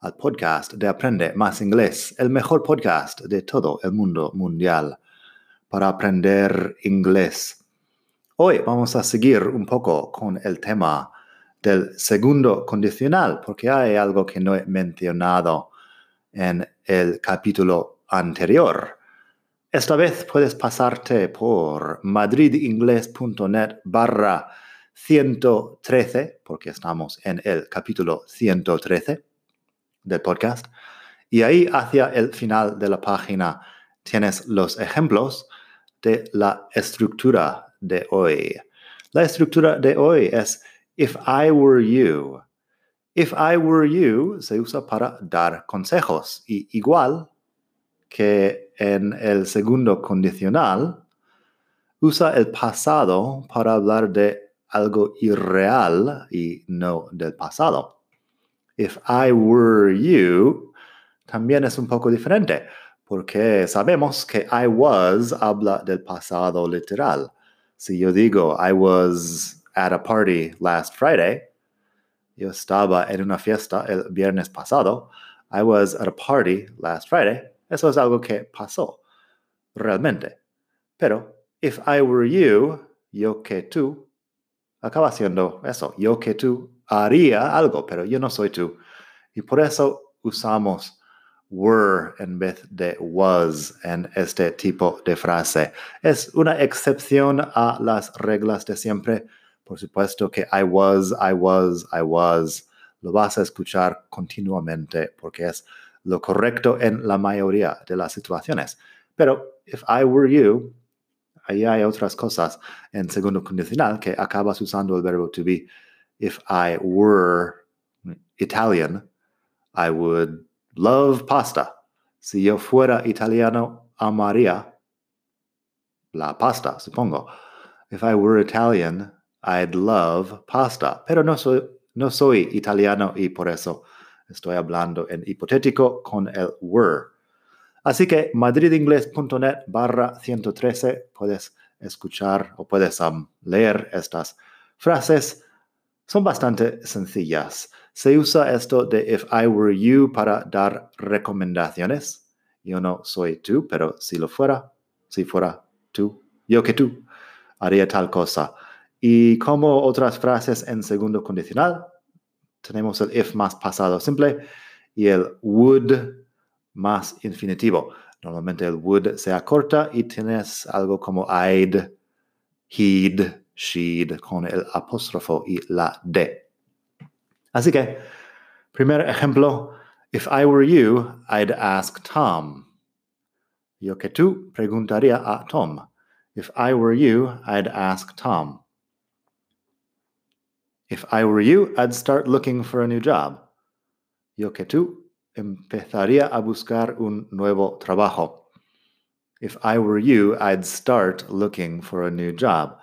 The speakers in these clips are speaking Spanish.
al podcast de Aprende Más Inglés, el mejor podcast de todo el mundo mundial para aprender inglés. Hoy vamos a seguir un poco con el tema del segundo condicional, porque hay algo que no he mencionado en el capítulo anterior. Esta vez puedes pasarte por madridingles.net barra 113, porque estamos en el capítulo 113 del podcast. Y ahí hacia el final de la página tienes los ejemplos de la estructura de hoy. La estructura de hoy es if I were you. If I were you se usa para dar consejos y igual que en el segundo condicional, usa el pasado para hablar de algo irreal y no del pasado if I were you, también es un poco diferente, porque sabemos que I was habla del pasado literal. Si yo digo I was at a party last Friday, yo estaba en una fiesta el viernes pasado, I was at a party last Friday, eso es algo que pasó realmente. Pero if I were you, yo que tú, acaba siendo eso, yo que tú haría algo, pero yo no soy tú. Y por eso usamos were en vez de was en este tipo de frase. Es una excepción a las reglas de siempre. Por supuesto que I was, I was, I was. Lo vas a escuchar continuamente porque es lo correcto en la mayoría de las situaciones. Pero if I were you, ahí hay otras cosas en segundo condicional que acabas usando el verbo to be if I were Italian, I would love pasta. Si yo fuera italiano, amaría la pasta, supongo. If I were Italian, I'd love pasta. Pero no soy, no soy italiano y por eso estoy hablando en hipotético con el were. Así que madridingles.net barra 113 puedes escuchar o puedes um, leer estas frases son bastante sencillas. Se usa esto de if I were you para dar recomendaciones. Yo no soy tú, pero si lo fuera, si fuera tú, yo que tú, haría tal cosa. Y como otras frases en segundo condicional, tenemos el if más pasado simple y el would más infinitivo. Normalmente el would se acorta y tienes algo como I'd, he'd, she'd con el apóstrofo y la D. Así que, primer ejemplo, if I were you, I'd ask Tom. Yo que tú preguntaría a Tom. If I were you, I'd ask Tom. If I were you, I'd start looking for a new job. Yo que tú empezaría a buscar un nuevo trabajo. If I were you, I'd start looking for a new job.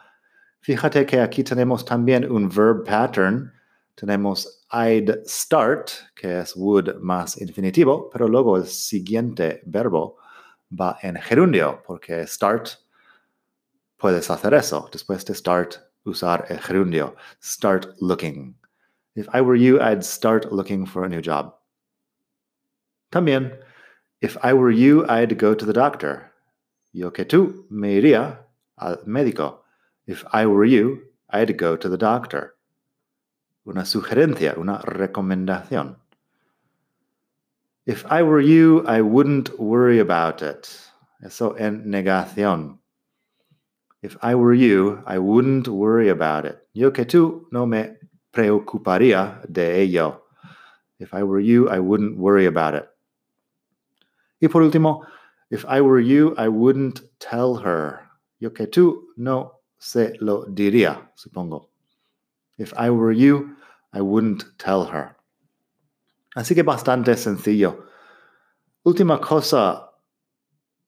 Fíjate que aquí tenemos también un verb pattern. Tenemos I'd start, que es would más infinitivo, pero luego el siguiente verbo va en gerundio, porque start puedes hacer eso. Después de start, usar el gerundio. Start looking. If I were you, I'd start looking for a new job. También, if I were you, I'd go to the doctor. Yo que tú me iría al médico. If I were you, I'd go to the doctor. Una sugerencia, una recomendación. If I were you, I wouldn't worry about it. Eso en negación. If I were you, I wouldn't worry about it. Yo que tú no me preocuparía de ello. If I were you, I wouldn't worry about it. Y por último, if I were you, I wouldn't tell her. Yo que tú no se lo diría, supongo. If I were you, I wouldn't tell her. Así que bastante sencillo. Última cosa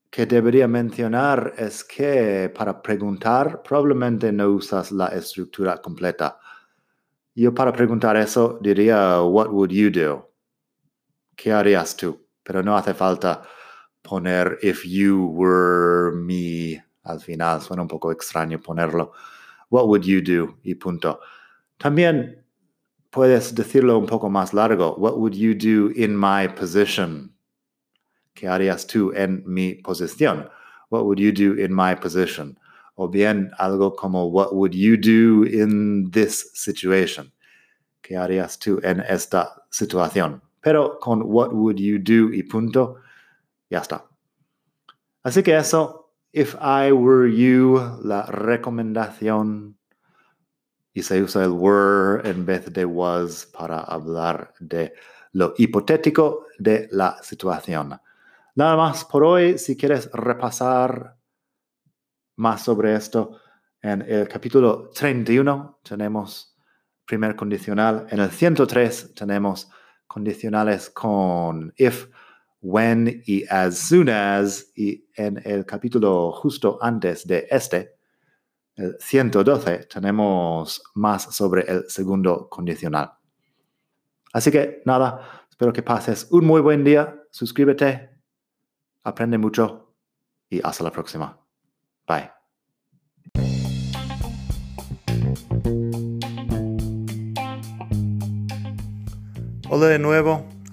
que debería mencionar es que para preguntar probablemente no usas la estructura completa. Yo para preguntar eso diría, what would you do? ¿Qué harías tú? Pero no hace falta poner if you were me al final. Suena un poco extraño ponerlo. What would you do? Y punto. También puedes decirlo un poco más largo. What would you do in my position? ¿Qué harías tú en mi posición? What would you do in my position? O bien algo como What would you do in this situation? ¿Qué harías tú en esta situación? Pero con What would you do y punto, ya está. Así que eso, if I were you, la recomendación y se usa el were en vez de was para hablar de lo hipotético de la situación. Nada más por hoy. Si quieres repasar más sobre esto, en el capítulo 31 tenemos primer condicional. En el 103 tenemos condicionales con if, when y as soon as. Y en el capítulo justo antes de este, el 112, tenemos más sobre el segundo condicional. Así que nada, espero que pases un muy buen día. Suscríbete Aprende mucho y hasta la próxima. Bye. Hola de nuevo.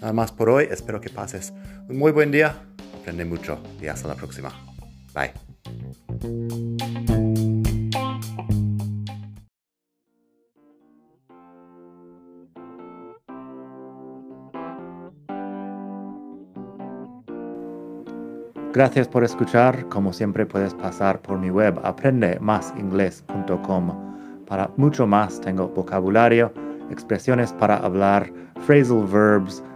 Nada más por hoy, espero que pases un muy buen día, aprende mucho y hasta la próxima. Bye. Gracias por escuchar. Como siempre puedes pasar por mi web aprendemasingles.com. Para mucho más tengo vocabulario, expresiones para hablar, phrasal verbs,